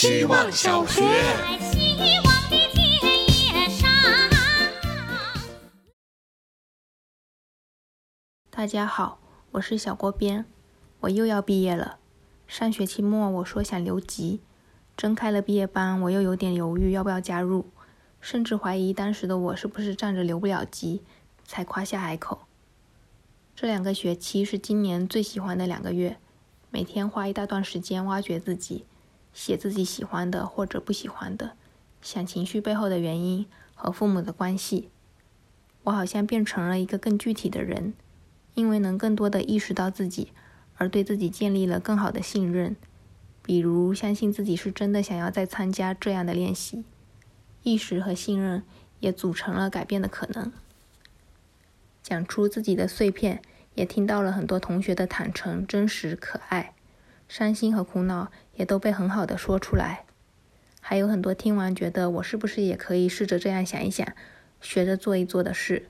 希望小学。希望的田野上。大家好，我是小郭边，我又要毕业了。上学期末我说想留级，真开了毕业班，我又有点犹豫要不要加入，甚至怀疑当时的我是不是仗着留不了级才夸下海口。这两个学期是今年最喜欢的两个月，每天花一大段时间挖掘自己，写自己喜欢的或者不喜欢的，想情绪背后的原因和父母的关系。我好像变成了一个更具体的人。因为能更多的意识到自己，而对自己建立了更好的信任，比如相信自己是真的想要再参加这样的练习，意识和信任也组成了改变的可能。讲出自己的碎片，也听到了很多同学的坦诚、真实、可爱，伤心和苦恼也都被很好的说出来。还有很多听完觉得我是不是也可以试着这样想一想，学着做一做的事。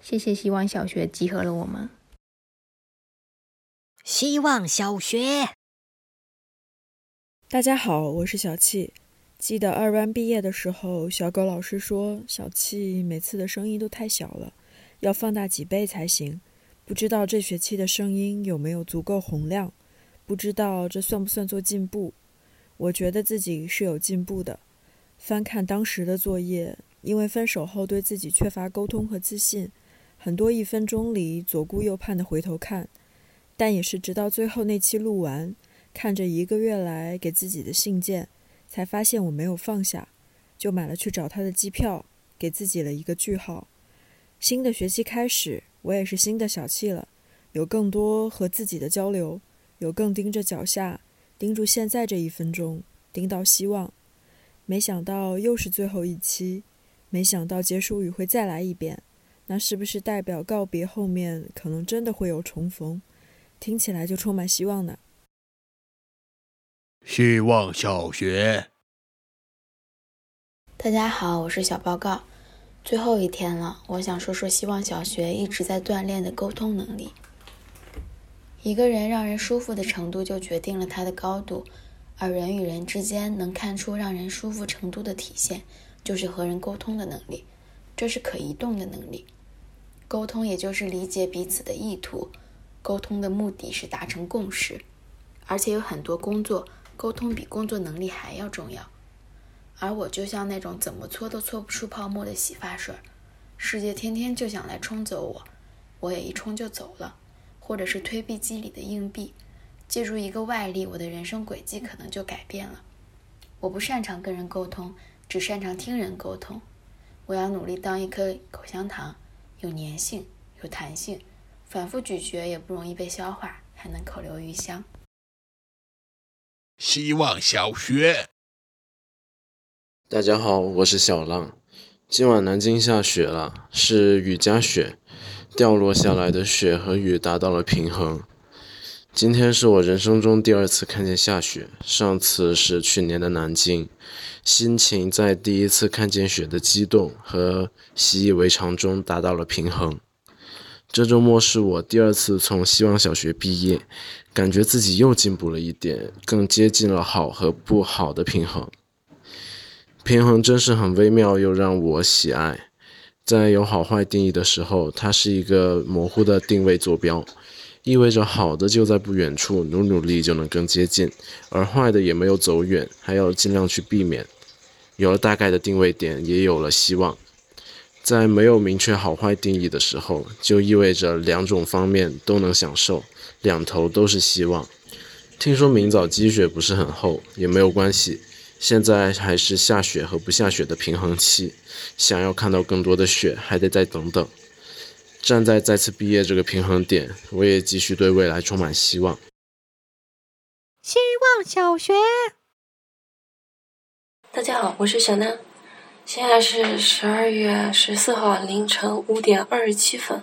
谢谢希望小学集合了我们。希望小学，大家好，我是小气。记得二班毕业的时候，小狗老师说小气每次的声音都太小了，要放大几倍才行。不知道这学期的声音有没有足够洪亮？不知道这算不算做进步？我觉得自己是有进步的。翻看当时的作业，因为分手后对自己缺乏沟通和自信。很多一分钟里左顾右盼的回头看，但也是直到最后那期录完，看着一个月来给自己的信件，才发现我没有放下，就买了去找他的机票，给自己了一个句号。新的学期开始，我也是新的小气了，有更多和自己的交流，有更盯着脚下，盯住现在这一分钟，盯到希望。没想到又是最后一期，没想到结束语会再来一遍。那是不是代表告别后面可能真的会有重逢？听起来就充满希望呢。希望小学，大家好，我是小报告。最后一天了，我想说说希望小学一直在锻炼的沟通能力。一个人让人舒服的程度，就决定了他的高度，而人与人之间能看出让人舒服程度的体现，就是和人沟通的能力，这是可移动的能力。沟通也就是理解彼此的意图，沟通的目的是达成共识，而且有很多工作，沟通比工作能力还要重要。而我就像那种怎么搓都搓不出泡沫的洗发水，世界天天就想来冲走我，我也一冲就走了。或者是推币机里的硬币，借助一个外力，我的人生轨迹可能就改变了。我不擅长跟人沟通，只擅长听人沟通。我要努力当一颗口香糖。有粘性，有弹性，反复咀嚼也不容易被消化，还能口留余香。希望小学，大家好，我是小浪。今晚南京下雪了，是雨夹雪，掉落下来的雪和雨达到了平衡。今天是我人生中第二次看见下雪，上次是去年的南京。心情在第一次看见雪的激动和习以为常中达到了平衡。这周末是我第二次从希望小学毕业，感觉自己又进步了一点，更接近了好和不好的平衡。平衡真是很微妙，又让我喜爱。在有好坏定义的时候，它是一个模糊的定位坐标。意味着好的就在不远处，努努力就能更接近，而坏的也没有走远，还要尽量去避免。有了大概的定位点，也有了希望。在没有明确好坏定义的时候，就意味着两种方面都能享受，两头都是希望。听说明早积雪不是很厚，也没有关系。现在还是下雪和不下雪的平衡期，想要看到更多的雪，还得再等等。站在再次毕业这个平衡点，我也继续对未来充满希望。希望小学，大家好，我是小娜，现在是十二月十四号凌晨五点二十七分，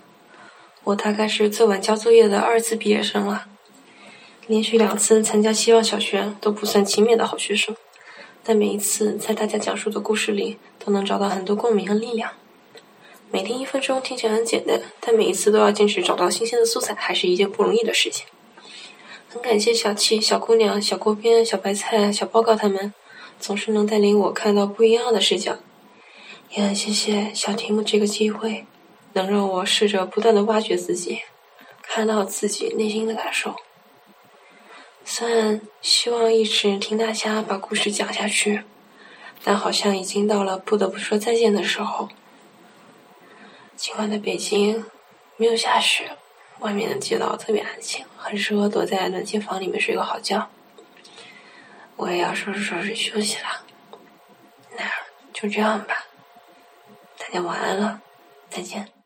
我大概是最晚交作业的二次毕业生了。连续两次参加希望小学都不算勤勉的好学生，但每一次在大家讲述的故事里，都能找到很多共鸣和力量。每天一分钟听起来很简单，但每一次都要坚持找到新鲜的素材，还是一件不容易的事情。很感谢小七、小姑娘、小锅边、小白菜、小报告他们，总是能带领我看到不一样的视角。也很谢谢小题目这个机会，能让我试着不断的挖掘自己，看到自己内心的感受。虽然希望一直听大家把故事讲下去，但好像已经到了不得不说再见的时候。今晚的北京没有下雪，外面的街道特别安静，很适合躲在暖气房里面睡个好觉。我也要收拾收拾休息了，那就这样吧。大家晚安了，再见。